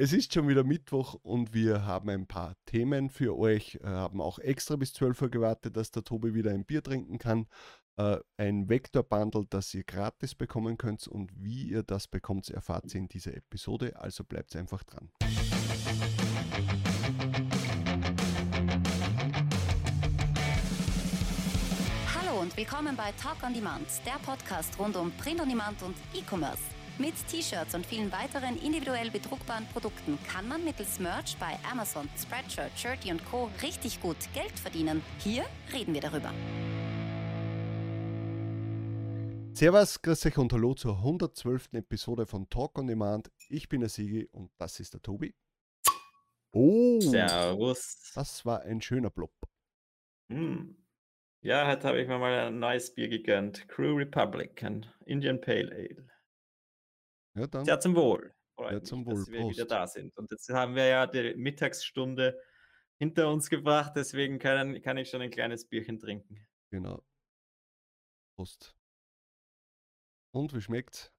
Es ist schon wieder Mittwoch und wir haben ein paar Themen für euch. Äh, haben auch extra bis 12 Uhr gewartet, dass der Tobi wieder ein Bier trinken kann. Äh, ein Vector-Bundle, das ihr gratis bekommen könnt und wie ihr das bekommt, erfahrt ihr in dieser Episode. Also bleibt einfach dran. Hallo und willkommen bei Talk on Demand, der Podcast rund um Print on Demand und E-Commerce. Mit T-Shirts und vielen weiteren individuell bedruckbaren Produkten kann man mittels Merch bei Amazon, Spreadshirt, Shirty und Co. richtig gut Geld verdienen. Hier reden wir darüber. Servus, grüß euch und hallo zur 112. Episode von Talk on Demand. Ich bin der Sigi und das ist der Tobi. Oh, Servus. Das war ein schöner Blob. Hm. Ja, heute habe ich mir mal ein neues Bier gegönnt. Crew Republic, ein Indian Pale Ale. Ja, dann. Sehr zum Wohl. Ja, zum Wohl. Dass wir Prost. wieder da sind. Und jetzt haben wir ja die Mittagsstunde hinter uns gebracht, deswegen kann, kann ich schon ein kleines Bierchen trinken. Genau. Prost. Und wie schmeckt's?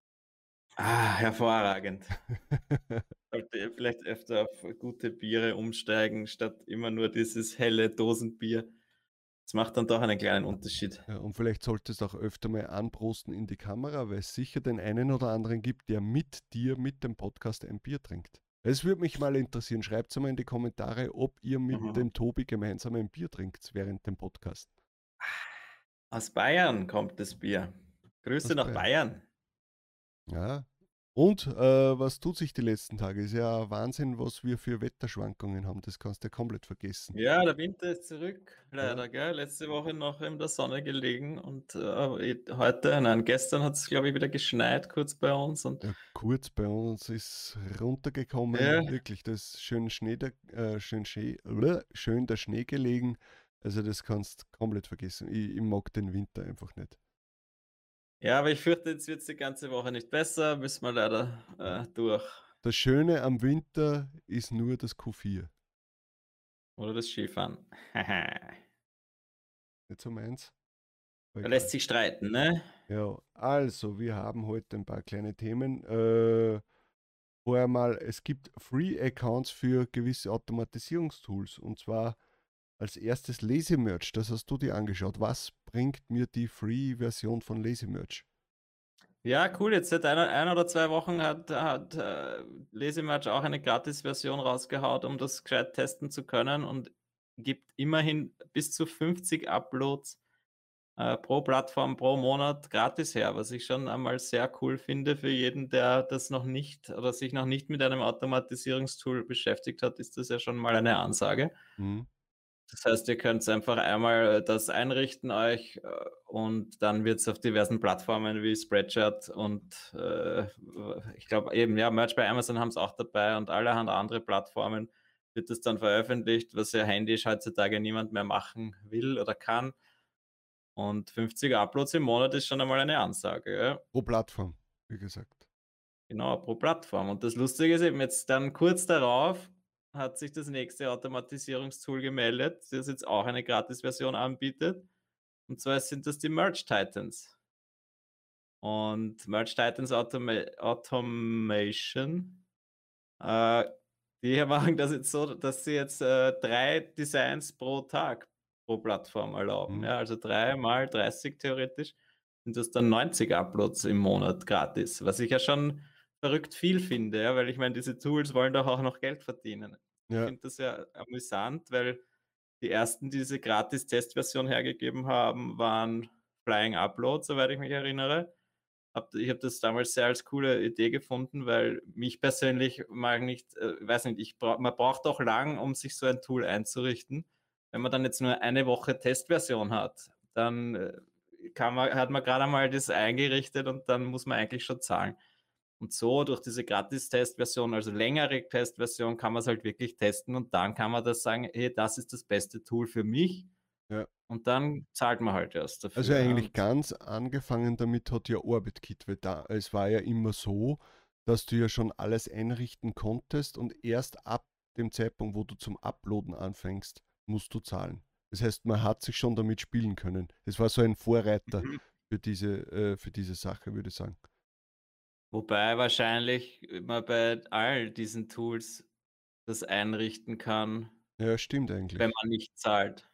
Ah, hervorragend. Sollte vielleicht öfter auf gute Biere umsteigen, statt immer nur dieses helle Dosenbier. Das macht dann doch einen kleinen Unterschied. Ja, und vielleicht solltest du auch öfter mal anprosten in die Kamera, weil es sicher den einen oder anderen gibt, der mit dir, mit dem Podcast ein Bier trinkt. Es würde mich mal interessieren. Schreibt es mal in die Kommentare, ob ihr mit mhm. dem Tobi gemeinsam ein Bier trinkt während dem Podcast. Aus Bayern kommt das Bier. Grüße Aus nach Bayern. Bayern. Ja, und äh, was tut sich die letzten Tage? Ist ja Wahnsinn, was wir für Wetterschwankungen haben. Das kannst du ja komplett vergessen. Ja, der Winter ist zurück, leider. Ja. Gell? Letzte Woche noch in der Sonne gelegen und äh, heute, nein, gestern hat es, glaube ich, wieder geschneit, kurz bei uns. Und ja, kurz bei uns ist runtergekommen. Ja. Wirklich, das ist schön Schnee, der, äh, schön, Schnee, schön der Schnee gelegen. Also das kannst du komplett vergessen. Ich, ich mag den Winter einfach nicht. Ja, aber ich fürchte, jetzt wird es die ganze Woche nicht besser. Müssen wir leider äh, durch. Das Schöne am Winter ist nur das Q4. Oder das Skifahren. nicht so meins. Da lässt sich streiten, ne? Ja, also, wir haben heute ein paar kleine Themen. Äh, vorher mal, es gibt Free-Accounts für gewisse Automatisierungstools. Und zwar als erstes Lazy Merch. Das hast du dir angeschaut. Was bringt mir die Free-Version von Lazy Merch? Ja, cool. Jetzt seit einer, ein oder zwei Wochen hat, hat äh, Lazymerch auch eine Gratis-Version rausgehaut, um das gescheit testen zu können und gibt immerhin bis zu 50 Uploads äh, pro Plattform pro Monat gratis her, was ich schon einmal sehr cool finde für jeden, der das noch nicht oder sich noch nicht mit einem Automatisierungstool beschäftigt hat, ist das ja schon mal eine Ansage. Mhm. Das heißt, ihr könnt einfach einmal äh, das einrichten euch äh, und dann wird es auf diversen Plattformen wie Spreadshirt und äh, ich glaube eben, ja, Merch bei Amazon haben es auch dabei und allerhand andere Plattformen wird es dann veröffentlicht, was ja händisch heutzutage niemand mehr machen will oder kann. Und 50 Uploads im Monat ist schon einmal eine Ansage. Ja. Pro Plattform, wie gesagt. Genau, pro Plattform. Und das Lustige ist eben jetzt dann kurz darauf hat sich das nächste Automatisierungstool gemeldet, das jetzt auch eine Gratis-Version anbietet. Und zwar sind das die Merge Titans. Und Merge Titans Automa Automation, äh, die machen das jetzt so, dass sie jetzt äh, drei Designs pro Tag pro Plattform erlauben. Mhm. Ja, also drei mal 30 theoretisch sind das dann 90 Uploads im Monat gratis, was ich ja schon verrückt viel finde, ja, weil ich meine, diese Tools wollen doch auch noch Geld verdienen. Ja. Ich finde das ja amüsant, weil die ersten, die diese Gratis-Testversion hergegeben haben, waren Flying Upload, soweit ich mich erinnere. ich habe das damals sehr als coole Idee gefunden, weil mich persönlich mag nicht, äh, weiß nicht, ich bra man braucht auch lang, um sich so ein Tool einzurichten. Wenn man dann jetzt nur eine Woche Testversion hat, dann äh, man, hat man gerade einmal das eingerichtet und dann muss man eigentlich schon zahlen. Und so durch diese Gratis-Testversion, also längere Testversion, kann man es halt wirklich testen und dann kann man das sagen, hey, das ist das beste Tool für mich. Ja. Und dann zahlt man halt erst dafür. Also eigentlich ganz angefangen damit hat ja OrbitKit, weil da, es war ja immer so, dass du ja schon alles einrichten konntest und erst ab dem Zeitpunkt, wo du zum Uploaden anfängst, musst du zahlen. Das heißt, man hat sich schon damit spielen können. Es war so ein Vorreiter mhm. für, diese, äh, für diese Sache, würde ich sagen. Wobei wahrscheinlich man bei all diesen Tools das einrichten kann Ja, stimmt wenn eigentlich. man nicht zahlt.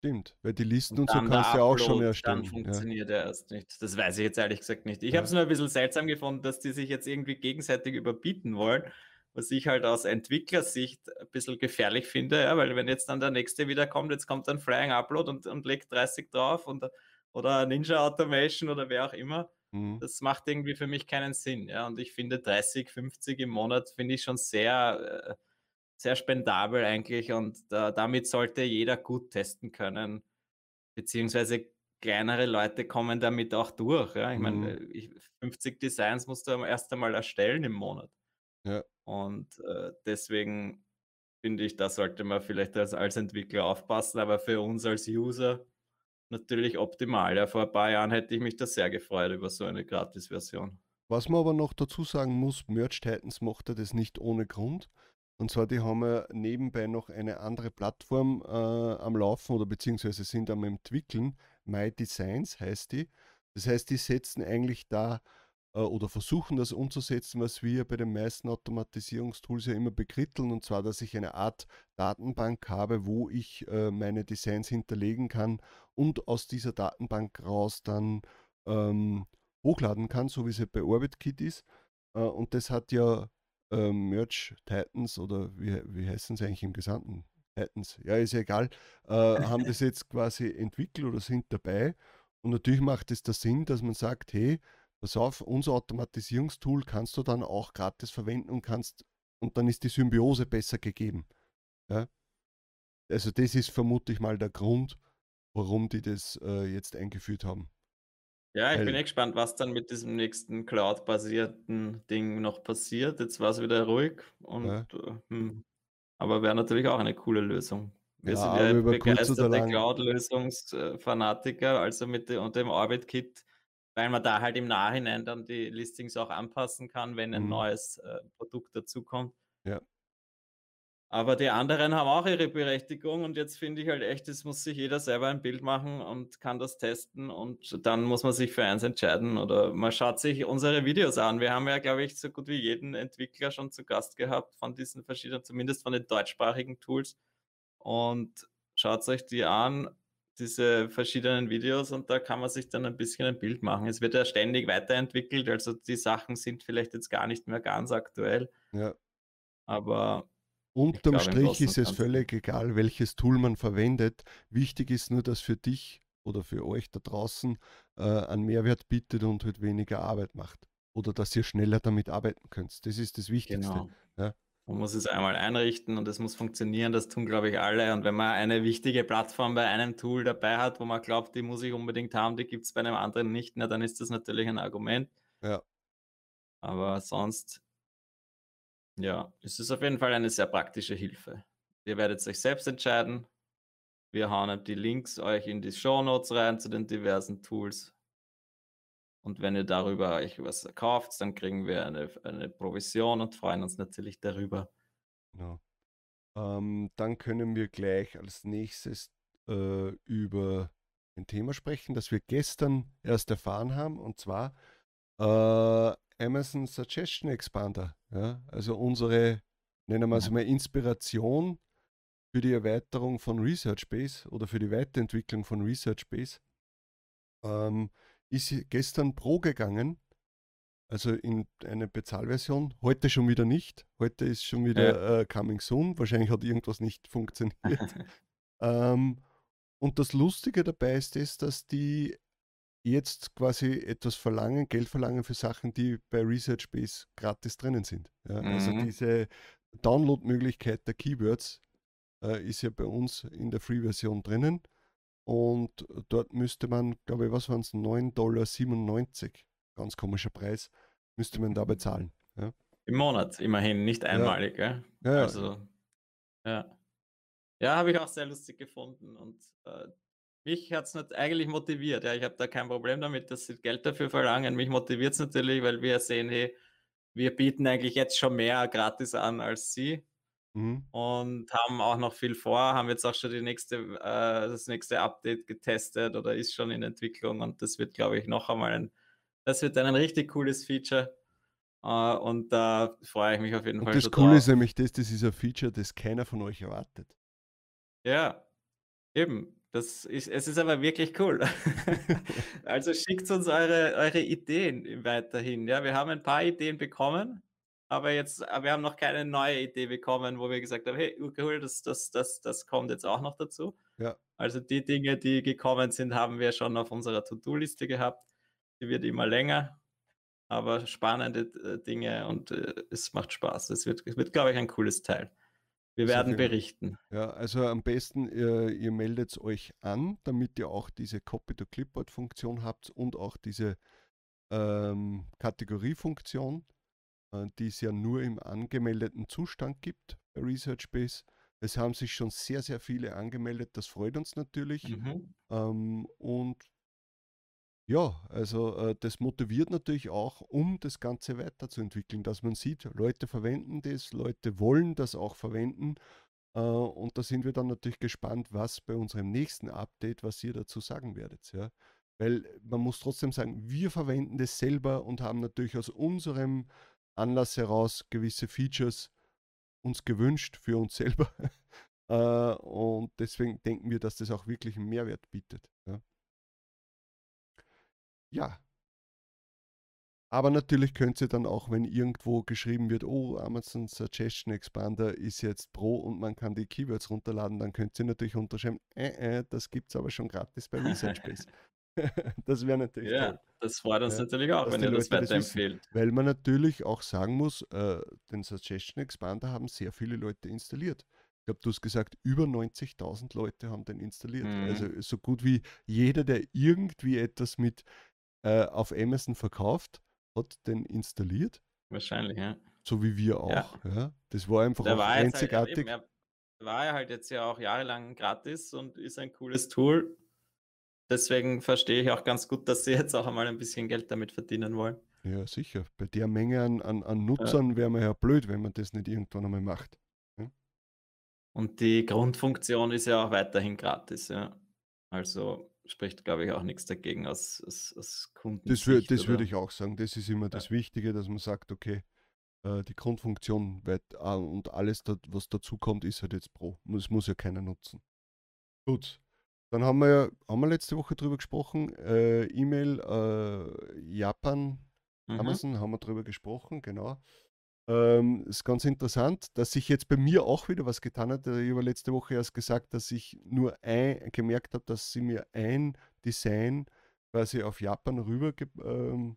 Stimmt, weil die Listen Und und so dann kannst du ja auch schon Upload, dann erstellen, ja. funktioniert er erst nicht. Das weiß ich jetzt ehrlich gesagt nicht. Ich habe es Ja. nur ein bisschen seltsam gefunden, dass die sich jetzt irgendwie gegenseitig überbieten wollen, was ich halt aus Entwicklersicht ein bisschen gefährlich finde, ja, weil wenn jetzt dann der Nächste wieder kommt, jetzt kommt ein Flying Upload und und legt 30 drauf und oder Ninja Automation oder wer auch immer. Mhm. Das macht irgendwie für mich keinen Sinn, ja. Und ich finde 30, 50 im Monat finde ich schon sehr, äh sehr spendabel eigentlich und da damit sollte jeder gut testen können, beziehungsweise kleinere Leute kommen damit auch durch, ja. Ich meine, Mhm. äh, ich 50 Designs musst du am erst einmal erstellen im Monat. Ja. Und, äh, deswegen finde ich, da sollte man vielleicht als als Entwickler aufpassen, aber für uns als User natürlich optimal. Ja, vor ein paar Jahren hätte ich mich da sehr gefreut über so eine Gratisversion. Was man aber noch dazu sagen muss, Merch Titans macht ja das nicht ohne Grund. Und zwar, die haben ja nebenbei noch eine andere Plattform äh, am Laufen oder beziehungsweise sind am Entwickeln. My Designs heißt die. Das heißt, die setzen eigentlich da oder versuchen das umzusetzen, was wir bei den meisten Automatisierungstools ja immer bekritteln. Und zwar, dass ich eine Art Datenbank habe, wo ich äh, meine Designs hinterlegen kann und aus dieser Datenbank raus dann ähm, hochladen kann, so wie es ja bei OrbitKit ist. Äh, und das hat ja äh, Merch Titans oder wie, wie heißen sie eigentlich im Gesamten? Titans, ja, ist ja egal, äh, haben das jetzt quasi entwickelt oder sind dabei. Und natürlich macht es da Sinn, dass man sagt, hey, pass auf, unser Automatisierungstool kannst du dann auch gratis verwenden und kannst, und dann ist die Symbiose besser gegeben. Ja? Also das ist vermutlich mal der Grund, warum die das äh, jetzt eingeführt haben. Ja, ich bin Weil- eh gespannt, was dann mit diesem nächsten Cloud-basierten Ding noch passiert. Jetzt war es wieder ruhig und Ja. äh, hm, aber wäre natürlich auch eine coole Lösung. Wir Ja, sind ja begeisterte Cloud-Lösungsfanatiker, also mit de und dem Orbit-Kit, weil man da halt im Nachhinein dann die Listings auch anpassen kann, wenn ein Mhm. neues, äh, Produkt dazukommt. Ja. Aber die anderen haben auch ihre Berechtigung und jetzt finde ich halt echt, es muss sich jeder selber ein Bild machen und kann das testen und dann muss man sich für eins entscheiden oder man schaut sich unsere Videos an. Wir haben ja, glaube ich, so gut wie jeden Entwickler schon zu Gast gehabt von diesen verschiedenen, zumindest von den deutschsprachigen Tools und schaut euch die an, diese verschiedenen Videos und da kann man sich dann ein bisschen ein Bild machen. Es wird ja ständig weiterentwickelt, also die Sachen sind vielleicht jetzt gar nicht mehr ganz aktuell, Ja. aber Unterm glaube, im Strich ist es völlig egal, welches Tool man verwendet. Wichtig ist nur, dass für dich oder für euch da draußen äh, einen Mehrwert bietet und halt weniger Arbeit macht. Oder dass ihr schneller damit arbeiten könnt. Das ist das Wichtigste. Genau. Ja. Man muss es einmal einrichten und es muss funktionieren. Das tun, glaube ich, alle. Und wenn man eine wichtige Plattform bei einem Tool dabei hat, wo man glaubt, die muss ich unbedingt haben, die gibt es bei einem anderen nicht, na, dann ist das natürlich ein Argument. Ja. Aber sonst, ja, es ist auf jeden Fall eine sehr praktische Hilfe. Ihr werdet euch selbst entscheiden. Wir hauen die Links euch in die Show Notes rein zu den diversen Tools. Und wenn ihr darüber euch was kauft, dann kriegen wir eine, eine Provision und freuen uns natürlich darüber. Genau. Ähm, dann können wir gleich als nächstes äh, über ein Thema sprechen, das wir gestern erst erfahren haben, und zwar äh, Amazon Suggestion Expander. Ja? Also unsere, nennen wir es mal, Inspiration für die Erweiterung von ResearchBase oder für die Weiterentwicklung von ResearchBase. Ähm, ist gestern Pro gegangen, also in eine Bezahlversion. Heute schon wieder nicht. Heute ist schon wieder äh, Coming Soon. Wahrscheinlich hat irgendwas nicht funktioniert. ähm, und das Lustige dabei ist es, dass die jetzt quasi etwas verlangen, Geld verlangen für Sachen, die bei ResearchBase gratis drinnen sind. Ja, Also Mhm. diese Download-Möglichkeit der Keywords äh, ist ja bei uns in der Free-Version drinnen. Und dort müsste man, glaube ich, was waren es, 9,97 Dollar, ganz komischer Preis, müsste man da bezahlen. Ja, Im Monat, immerhin, nicht einmalig. Ja. ja, ja. Also, ja. Ja, habe ich auch sehr lustig gefunden und äh, mich hat es eigentlich motiviert. Ja, ich habe da kein Problem damit, dass sie Geld dafür verlangen. Mich motiviert es natürlich, weil wir sehen, hey, wir bieten eigentlich jetzt schon mehr gratis an als sie Mhm. und haben auch noch viel vor, haben jetzt auch schon die nächste, äh, das nächste Update getestet oder ist schon in Entwicklung und das wird, glaube ich, noch einmal ein, das wird ein richtig cooles Feature. Äh, und da freue ich mich auf jeden Und Fall das Coole ist nämlich das, das ist ein Feature, das keiner von euch erwartet. Ja, eben. Das ist, es ist aber wirklich cool. Also schickt uns eure, eure Ideen weiterhin. Ja, wir haben ein paar Ideen bekommen, aber jetzt, aber wir haben noch keine neue Idee bekommen, wo wir gesagt haben, hey, cool, das, das, das, das kommt jetzt auch noch dazu. Ja. Also die Dinge, die gekommen sind, haben wir schon auf unserer To-Do-Liste gehabt. Die wird immer länger, aber spannende äh, Dinge und äh, es macht Spaß. Es wird, es wird, glaube ich, ein cooles Teil. Wir werden berichten. Ja, also am besten, ihr, ihr meldet euch an, damit ihr auch diese Copy-to-Clipboard-Funktion habt und auch diese ähm, Kategoriefunktion, äh, die es ja nur im angemeldeten Zustand gibt bei ResearchBase. Es haben sich schon sehr, sehr viele angemeldet, das freut uns natürlich. Mhm. Ähm, und ja, also äh, das motiviert natürlich auch, um das Ganze weiterzuentwickeln, dass man sieht, Leute verwenden das, Leute wollen das auch verwenden. Äh, und da sind wir dann natürlich gespannt, was bei unserem nächsten Update, was ihr dazu sagen werdet. Ja? Weil man muss trotzdem sagen, wir verwenden das selber und haben natürlich aus unserem Anlass heraus gewisse Features uns gewünscht für uns selber. äh, und deswegen denken wir, dass das auch wirklich einen Mehrwert bietet. Ja. Ja. Aber natürlich könnt ihr dann auch, wenn irgendwo geschrieben wird, oh, Amazon Suggestion Expander ist jetzt Pro und man kann die Keywords runterladen, dann könnt ihr natürlich unterschreiben, äh, äh, das gibt es aber schon gratis bei ResearchBase. das wäre natürlich Ja, toll. das freut uns Ja, natürlich auch, wenn ihr das Leute das wissen. weiterempfehlt. Weil man natürlich auch sagen muss, äh, den Suggestion Expander haben sehr viele Leute installiert. Ich glaube, du hast gesagt, über 90.000 Leute haben den installiert. Mhm. Also so gut wie jeder, der irgendwie etwas mit äh, auf Amazon verkauft, hat den installiert. Wahrscheinlich, ja. So wie wir Ja. auch. Ja. Das war einfach war halt, einzigartig. eben, er war ja halt jetzt ja auch jahrelang gratis und ist ein cooles Tool. Deswegen verstehe ich auch ganz gut, dass sie jetzt auch einmal ein bisschen Geld damit verdienen wollen. Ja, sicher. Bei der Menge an, an, an Nutzern wäre man ja blöd, wenn man das nicht irgendwann einmal macht. Und die Grundfunktion ist ja auch weiterhin gratis, ja. Also spricht, glaube ich, auch nichts dagegen aus, aus, aus Kunden. Das, wür, das würde ich auch sagen. Das ist immer das Wichtige, dass man sagt, okay, äh, die Grundfunktion weit, ah, und alles, was dazu kommt, ist halt jetzt Pro. Das muss ja keiner nutzen. Gut. Dann haben wir ja, haben wir letzte Woche drüber gesprochen, äh, E-Mail, äh, Japan, Mhm. Amazon, haben wir drüber gesprochen, genau. Ähm, ist ganz interessant, dass sich jetzt bei mir auch wieder was getan hat. Ich habe letzte Woche erst gesagt, dass ich nur ein, gemerkt habe, dass sie mir ein Design quasi auf Japan rüber ähm,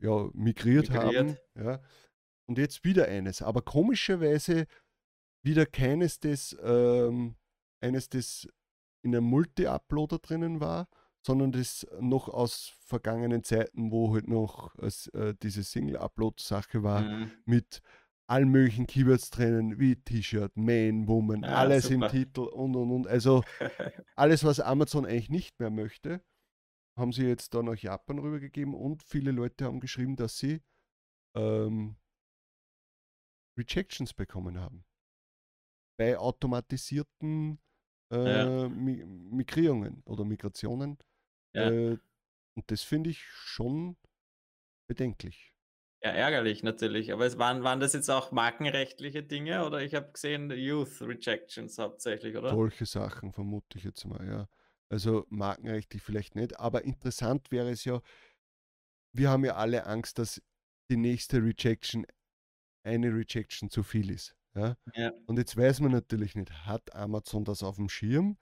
ja, migriert, haben. Migriert. Ja. Und jetzt wieder eines. Aber komischerweise wieder keines, das, ähm, eines, das in einem Multi-Uploader drinnen war, sondern das noch aus vergangenen Zeiten, wo halt noch äh, diese Single-Upload-Sache war, Mhm. mit allen möglichen Keywords drinnen, wie T-Shirt, Man, Woman, Ah, alles super. im Titel und und und. Also alles, was Amazon eigentlich nicht mehr möchte, haben sie jetzt da nach Japan rübergegeben und viele Leute haben geschrieben, dass sie ähm, Rejections bekommen haben. Bei automatisierten äh, Ja. Mi Migrierungen oder Migrationen. Ja. Äh, und das finde ich schon bedenklich. Ja, ärgerlich natürlich. Aber es waren, waren das jetzt auch markenrechtliche Dinge oder ich habe gesehen Youth Rejections hauptsächlich, oder? Solche Sachen vermute ich jetzt mal, ja. Also markenrechtlich vielleicht nicht, aber interessant wäre es ja, wir haben ja alle Angst, dass die nächste Rejection eine Rejection zu viel ist. Ja? Ja. Und jetzt weiß man natürlich nicht, hat Amazon das auf dem Schirm?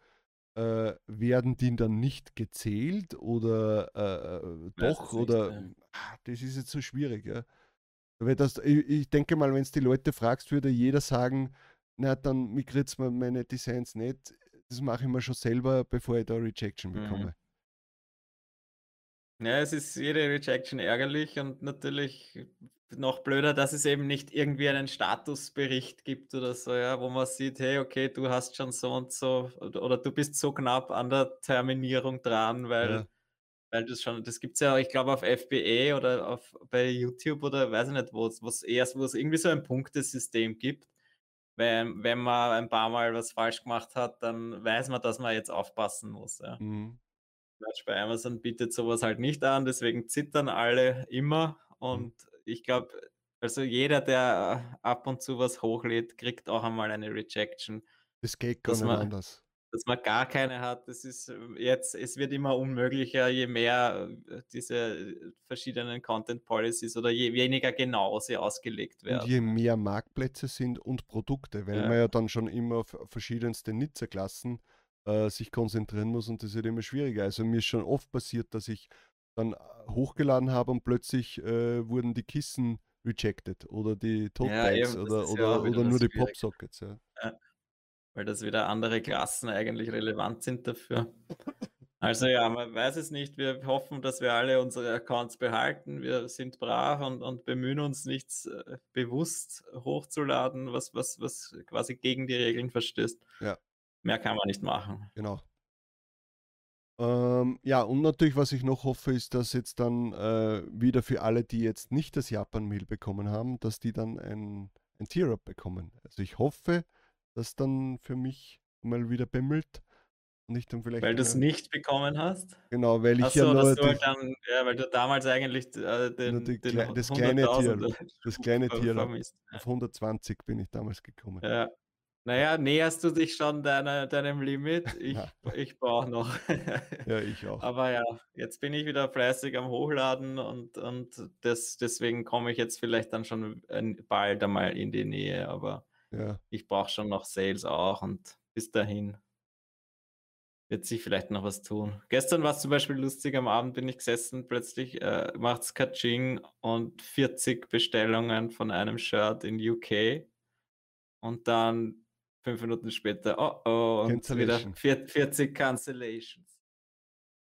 Äh, werden die dann nicht gezählt oder äh, Weiß doch? es nicht, oder ja. ah, das ist jetzt so schwierig. Ja? Weil das, ich, ich denke mal, wenn es die Leute fragst, würde jeder sagen, na dann migriert mir meine Designs nicht. Das mache ich mir schon selber, bevor ich da Rejection Mhm. Ja, es ist jede Rejection ärgerlich und natürlich noch blöder, dass es eben nicht irgendwie einen Statusbericht gibt oder so, ja, wo man sieht, hey, okay, du hast schon so und so oder, oder du bist so knapp an der Terminierung dran, weil, Ja. weil das schon, das gibt es ja, ich glaube, auf FBA oder auf, bei YouTube oder weiß ich nicht, wo es wo es erst, wo es irgendwie so ein Punktesystem gibt. Wenn, wenn man ein paar Mal was falsch gemacht hat, dann weiß man, dass man jetzt aufpassen muss. Ja. Mhm. Quatsch, bei Amazon bietet sowas halt nicht an, deswegen zittern alle immer. Und ich glaube, also jeder, der ab und zu was hochlädt, kriegt auch einmal eine Rejection. Das geht gar nicht man anders. dass man gar keine hat, das ist ähm, jetzt es wird immer unmöglicher, je mehr, äh, diese äh, verschiedenen Content Policies oder je weniger genau sie ausgelegt Und werden. je mehr Marktplätze sind und Produkte, weil man Ja. ja dann schon immer verschiedenste Nutzerklassen äh, sich konzentrieren muss und das wird immer schwieriger. Also mir ist schon oft passiert, dass ich dann äh, hochgeladen habe und plötzlich äh, wurden die Kissen rejected oder die Tote Ja, oder, ist ja oder, oder nur die. Popsockets. Ja. Ja, weil das wieder andere Klassen eigentlich relevant sind dafür. Also ja, man weiß es nicht. Wir hoffen, dass wir alle unsere Accounts behalten. Wir sind brav und, und bemühen uns, nichts äh, bewusst hochzuladen, was, was, was quasi gegen die Regeln verstößt. Ja. Mehr kann man nicht machen. Genau. Ähm, ja, und natürlich, was ich noch hoffe, ist, dass jetzt dann äh, wieder für alle, die jetzt nicht das Japan-Mail bekommen haben, dass die dann ein, ein Tier-Up bekommen. Also ich hoffe, dass dann für mich mal wieder bimmelt ich dann vielleicht Weil du es nicht bekommen hast? Genau, weil ich Achso, ja nur du halt die, dann, ja, weil du damals eigentlich äh, den, die den das kleine Tier- 100.000er das kleine Tier vermisst. auf 120 bin ich damals gekommen. Ja. Naja, näherst du dich schon deiner, deinem Limit? Ich, ich brauche noch. Ja, ich auch. Aber ja, jetzt bin ich wieder fleißig am Hochladen und, und das, deswegen komme ich jetzt vielleicht dann schon ein- bald einmal in die Nähe. Aber Ja, ich brauche schon noch Sales auch und bis dahin wird sich vielleicht noch was tun. Gestern war es zum Beispiel lustig, am Abend bin ich gesessen, plötzlich äh, macht es Kaching und 40 Bestellungen von einem Shirt in UK und dann fünf Minuten später, oh oh, und wieder Cancellation. vier- 40 Cancellations.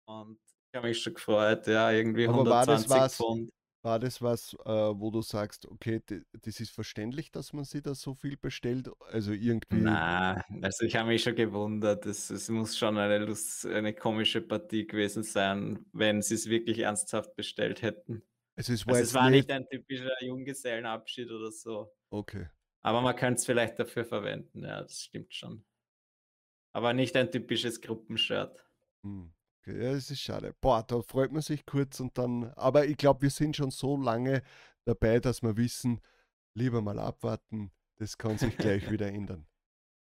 Und ich habe mich schon gefreut, ja, irgendwie Aber war das 120 was- Pfund. War das was, äh, wo du sagst, okay, das ist verständlich, dass man sich da so viel bestellt? Also irgendwie. Na, also ich habe mich schon gewundert. Es, es muss schon eine, Lust, eine komische Partie gewesen sein, wenn sie es wirklich ernsthaft bestellt hätten. Also es war Also es war nicht. nicht ein typischer Junggesellenabschied oder so. Okay. Aber man könnte es vielleicht dafür verwenden, ja, das stimmt schon. Aber nicht ein typisches Gruppenshirt. Hm. Okay, ja, es ist schade. Boah, da freut man sich kurz und dann. Aber ich glaube, wir sind schon so lange dabei, dass wir wissen, lieber mal abwarten, das kann sich gleich wieder ändern.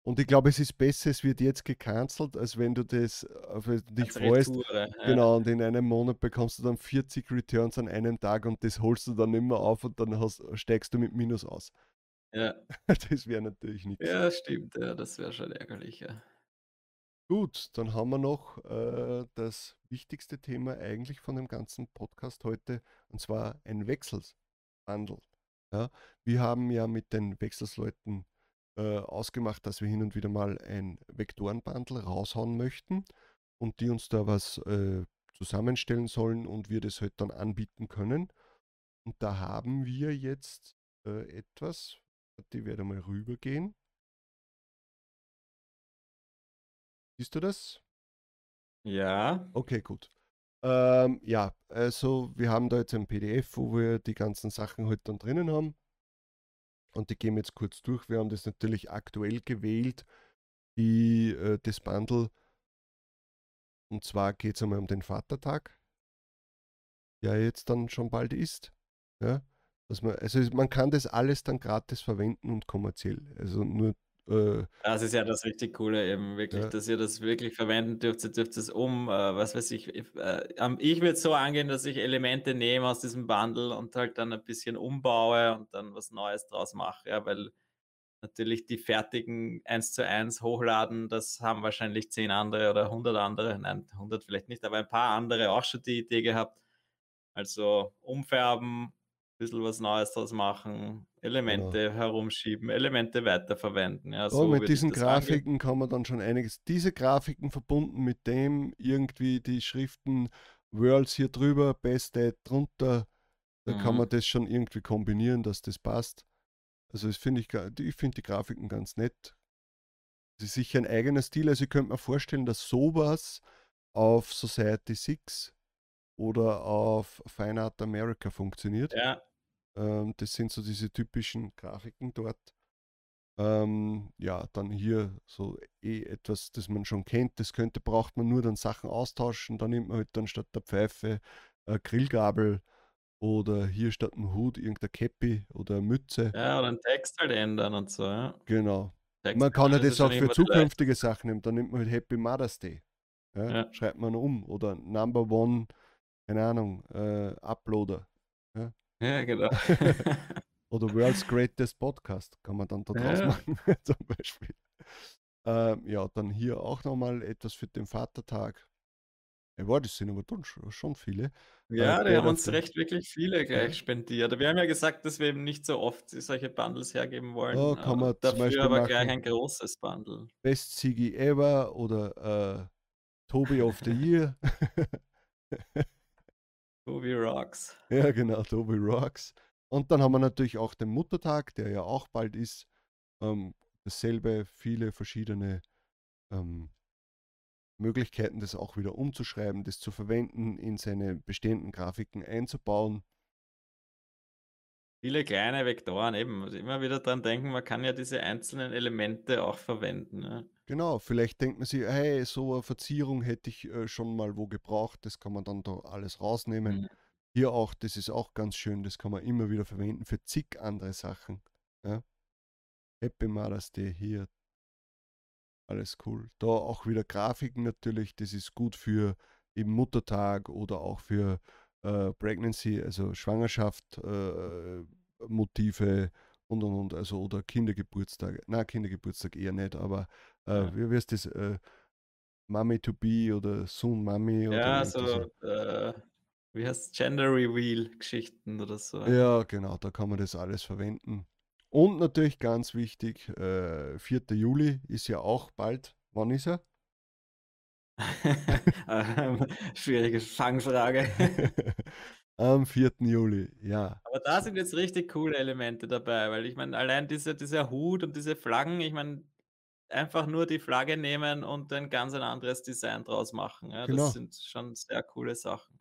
Und ich glaube, es ist besser, es wird jetzt gecancelt, als wenn du das, auf das du dich Als freust. Retoure, ja. Genau, und in einem Monat bekommst du dann 40 Returns an einem Tag und das holst du dann immer auf und dann hast, steigst du mit Minus aus. Ja, Das wäre natürlich nichts. ja, stimmt, ja, das wäre schon ärgerlich, ja. Gut, dann haben wir noch äh, das wichtigste Thema eigentlich von dem ganzen Podcast heute, und zwar ein Wechselsbundle. Ja, wir haben ja mit den Wechselsleuten äh, ausgemacht, dass wir hin und wieder mal ein Vektorenbundle raushauen möchten und die uns da was äh, zusammenstellen sollen und wir das halt dann anbieten können. Und da haben wir jetzt äh, etwas, die werde mal rübergehen. Siehst du das? Ja, Okay, gut. Ähm, ja, also wir haben da jetzt ein PDF, wo wir die ganzen Sachen halt dann drinnen haben. Und die gehen wir jetzt kurz durch. Wir haben das natürlich aktuell gewählt, die, äh, das Bundle. Und zwar geht es einmal um den Vatertag, der jetzt dann schon bald ist. Ja, dass man, also man kann das alles dann gratis verwenden und kommerziell. Also nur äh, Das ist ja das richtig Coole eben, wirklich, Ja. dass ihr das wirklich verwenden dürft. Ihr dürft es um, äh, was weiß ich, äh, am- ich würde so angehen, dass ich Elemente nehme aus diesem Bundle und halt dann ein bisschen umbaue und dann was Neues draus mache, ja, weil natürlich die fertigen 1 zu 1 hochladen, das haben wahrscheinlich 10 andere oder 100 andere, nein, 100 vielleicht nicht, aber ein paar andere auch schon die Idee gehabt. Also umfärben, bisschen was Neues draus machen, Elemente herumschieben, Elemente weiterverwenden. Ja, so mit diesen das angehen. Grafiken kann man dann schon einiges. Diese Grafiken verbunden mit dem irgendwie die Schriften Worlds hier drüber, Best Date drunter, da kann Mhm. man das schon irgendwie kombinieren, dass das passt. Also das finde ich, ich finde die Grafiken ganz nett. Es ist sicher ein eigener Stil. Also ich könnte mir vorstellen, dass sowas auf Society 6 oder auf Fine Art America funktioniert. Ja, Ähm, das sind so diese typischen Grafiken dort. Ähm, ja, dann hier so eh etwas, das man schon kennt. Das könnte, braucht man nur dann Sachen austauschen. Dann nimmt man halt dann statt der Pfeife äh, Grillgabel oder hier statt ein Hut irgendein Käppi oder eine Mütze. Ja, oder einen Text halt ändern und so, ja. Genau. Text Man kann ist das auch für zukünftige Sachen nehmen. Dann nimmt man halt Happy Mother's Day. Ja, Ja. Schreibt man um. Oder Number One, keine Ahnung, äh, Uploader. Ja, genau. Oder World's Greatest Podcast kann man dann da draus Ja. machen, zum Beispiel. Ähm, ja, dann hier auch nochmal etwas für den Vatertag. Ja, das sind aber schon, viele. Ja, die der haben uns recht wirklich viele gleich Ja. spendiert. Wir haben ja gesagt, dass wir eben nicht so oft solche Bundles hergeben wollen. Ja, kann äh, man dafür Beispiel aber gleich machen. ein großes Bundle. Best Sigi Ever oder äh, Toby of the Year. Movie Rocks. ja, genau, Toby Rocks. Und dann haben wir natürlich auch den Muttertag, der ja auch bald ist. Ähm, dasselbe, viele verschiedene ähm, Möglichkeiten, das auch wieder umzuschreiben, das zu verwenden, in seine bestehenden Grafiken einzubauen. Viele kleine Vektoren eben. Also immer wieder dran denken, man kann ja diese einzelnen Elemente auch verwenden. Ne? Genau, vielleicht denkt man sich, hey, so eine Verzierung hätte ich äh, schon mal wo gebraucht, das kann man dann da alles rausnehmen. Mhm. Hier auch, das ist auch ganz schön, das kann man immer wieder verwenden für zig andere Sachen. Ja? Happy Mother's Day hier. Alles cool. Da auch wieder Grafiken natürlich, das ist gut für eben Muttertag oder auch für äh, Pregnancy, also Schwangerschaft, äh, Motive und und und, also oder Kindergeburtstag. Na, Kindergeburtstag eher nicht, aber äh, Ja. wie heißt das? Äh, Mommy to be oder Soon Mommy oder Ja, so, äh, wie heißt Gender Reveal Geschichten oder so. Ja, genau, da kann man das alles verwenden. Und natürlich ganz wichtig, äh, 4. Juli ist ja auch bald. Wann ist er? Ähm, Schwierige Fangfrage. Am 4. Juli, ja. Aber da sind jetzt richtig coole Elemente dabei, weil ich meine, allein diese, dieser Hut und diese Flaggen, ich meine, einfach nur die Flagge nehmen und ein ganz ein anderes Design draus machen. Ja, Genau. Das sind schon sehr coole Sachen.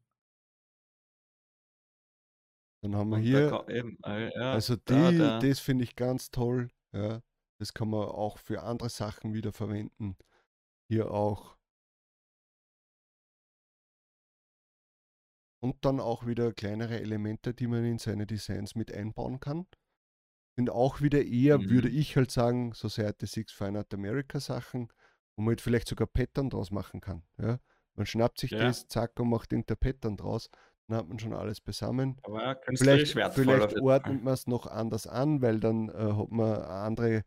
Dann haben wir Und da hier, eben, äh, ja, also da, die, da. das finde ich ganz toll. Ja. Das kann man auch für andere Sachen wieder verwenden. Hier auch. Und dann auch wieder kleinere Elemente, die man in seine Designs mit einbauen kann. Sind auch wieder eher, würde Mhm. ich halt sagen, so Seite 6 Fine Art America Sachen, wo man halt vielleicht sogar Pattern draus machen kann. Ja? Man schnappt sich Ja. das, zack, und macht irgendein Pattern draus. Dann hat man schon alles besammen. Aber Vielleicht, vielleicht ordnet man es noch anders an, weil dann äh, hat man eine andere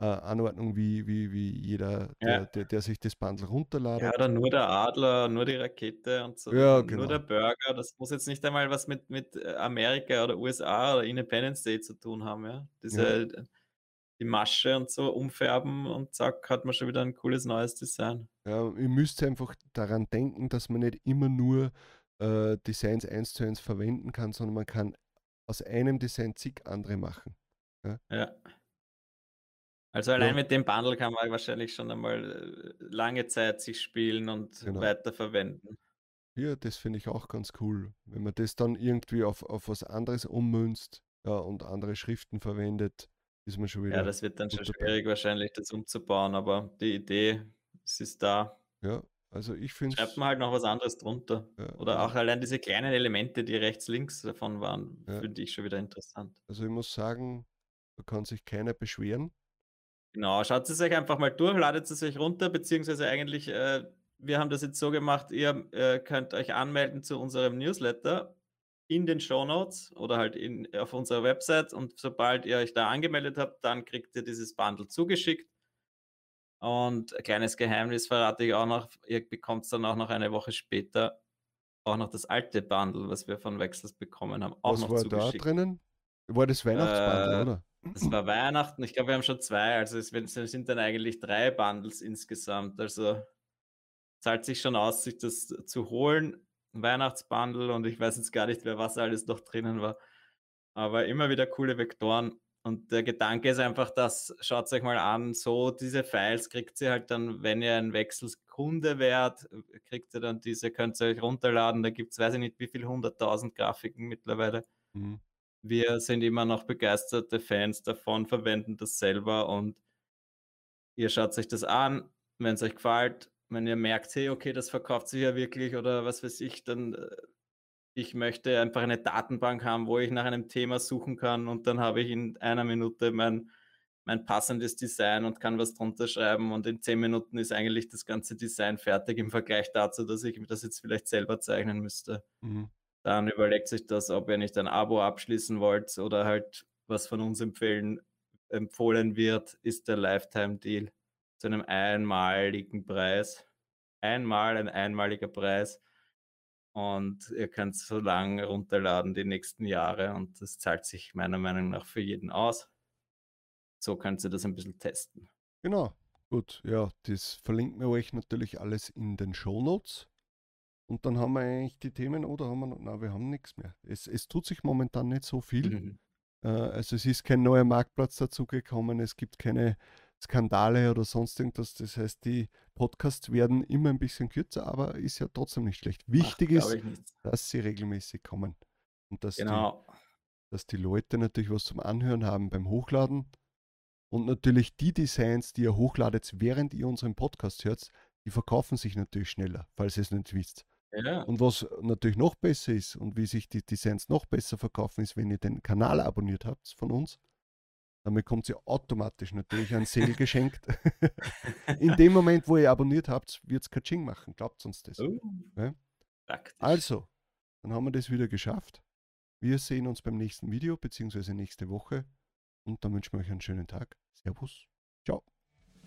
äh, Anordnung, wie, wie, wie jeder, der, Ja. der, der sich das Bundle runterladet. Ja, oder nur der Adler, nur die Rakete und so. Ja, Nur genau. der Burger. Das muss jetzt nicht einmal was mit, mit äh, Amerika oder USA oder Independence Day zu tun haben. Ja? Diese, Die Masche und so umfärben und zack, hat man schon wieder ein cooles neues Design. Ja, ihr müsst einfach daran denken, dass man nicht immer nur äh, Designs eins zu eins verwenden kann, sondern man kann aus einem Design zig andere machen. Ja. Also allein Ja. mit dem Bundle kann man wahrscheinlich schon einmal äh, lange Zeit sich spielen und Genau. weiterverwenden. Hier, das finde ich auch ganz cool. Wenn man das dann irgendwie auf, auf was anderes ummünzt ja, und andere Schriften verwendet, ist man schon wieder. Ja, das wird dann schon dabei. schwierig wahrscheinlich, das umzubauen, aber die Idee, es ist da. Ja, also ich finde Schreibt man halt noch was anderes drunter. Ja, Oder also- auch allein diese kleinen Elemente, die rechts, links davon waren, Ja. finde ich schon wieder interessant. Also ich muss sagen, da kann sich keiner beschweren. Genau, schaut es euch einfach mal durch, ladet es euch runter, beziehungsweise eigentlich, äh, wir haben das jetzt so gemacht, ihr äh, könnt euch anmelden zu unserem Newsletter in den Show Notes oder halt in, auf unserer Website und sobald ihr euch da angemeldet habt, dann kriegt ihr dieses Bundle zugeschickt. Und ein kleines Geheimnis verrate ich auch noch, ihr bekommt dann auch noch eine Woche später auch noch das alte Bundle, was wir von Wechsels bekommen haben, auch Was noch war da zugeschickt. drinnen? War das Weihnachtsbundle, Äh, oder? Das war Weihnachten. Ich glaube, wir haben schon zwei. Also es sind- es dann eigentlich drei Bundles insgesamt. Also zahlt sich schon aus, sich das zu holen. Weihnachtsbundle und ich weiß jetzt gar nicht mehr, was alles noch drinnen war. Aber immer wieder coole Vektoren. Und der Gedanke ist einfach, dass, schaut euch mal an, so diese Files kriegt ihr halt dann, wenn ihr ein Wechselskunde wärt, kriegt ihr dann diese, könnt ihr euch runterladen. Da gibt es, weiß ich nicht, wie viel, 100.000 Grafiken mittlerweile Mhm. Wir sind immer noch begeisterte Fans davon, verwenden das selber und ihr schaut euch das an, wenn es euch gefällt, wenn ihr merkt, hey, okay, das verkauft sich ja wirklich oder was weiß ich, dann äh, ich möchte einfach eine Datenbank haben, wo ich nach einem Thema suchen kann und dann habe ich in einer Minute mein, mein passendes Design und kann was drunter schreiben und in zehn Minuten ist eigentlich das ganze Design fertig im Vergleich dazu, dass ich mir das jetzt vielleicht selber zeichnen müsste. Mhm. Dann überlegt sich das, ob ihr nicht ein Abo abschließen wollt oder halt was von uns empfehlen, empfohlen wird, ist der Lifetime-Deal zu einem einmaligen Preis. Einmal ein einmaliger Preis. Und ihr könnt so lange runterladen die nächsten Jahre und das zahlt sich meiner Meinung nach für jeden aus. So könnt ihr das ein bisschen testen. Genau, gut. Ja, das verlinken wir euch natürlich alles in den Show Notes. Und dann haben wir eigentlich die Themen, oder haben wir noch? Nein, wir haben nichts mehr. Es, es tut sich momentan nicht so viel. Mhm. Äh, also es ist kein neuer Marktplatz dazugekommen, es gibt keine Skandale oder sonst irgendwas. Das heißt, die Podcasts werden immer ein bisschen kürzer, aber ist ja trotzdem nicht schlecht. Wichtig Ach, ist, dass sie regelmäßig kommen und dass, genau. die, dass die Leute natürlich was zum Anhören haben beim Hochladen. Und natürlich die Designs, die ihr hochladet, während ihr unseren Podcast hört, die verkaufen sich natürlich schneller, falls ihr es nicht wisst. Ja. Und was natürlich noch besser ist und wie sich die Designs noch besser verkaufen, ist, wenn ihr den Kanal abonniert habt von uns. Dann bekommt ihr automatisch natürlich ein Sale geschenkt. In dem Moment, wo ihr abonniert habt, wird es Kaching machen. Glaubt uns das. Oh, ja? Also, dann haben wir das wieder geschafft. Wir sehen uns beim nächsten Video, beziehungsweise nächste Woche. Und dann wünschen wir euch einen schönen Tag. Servus. Ciao.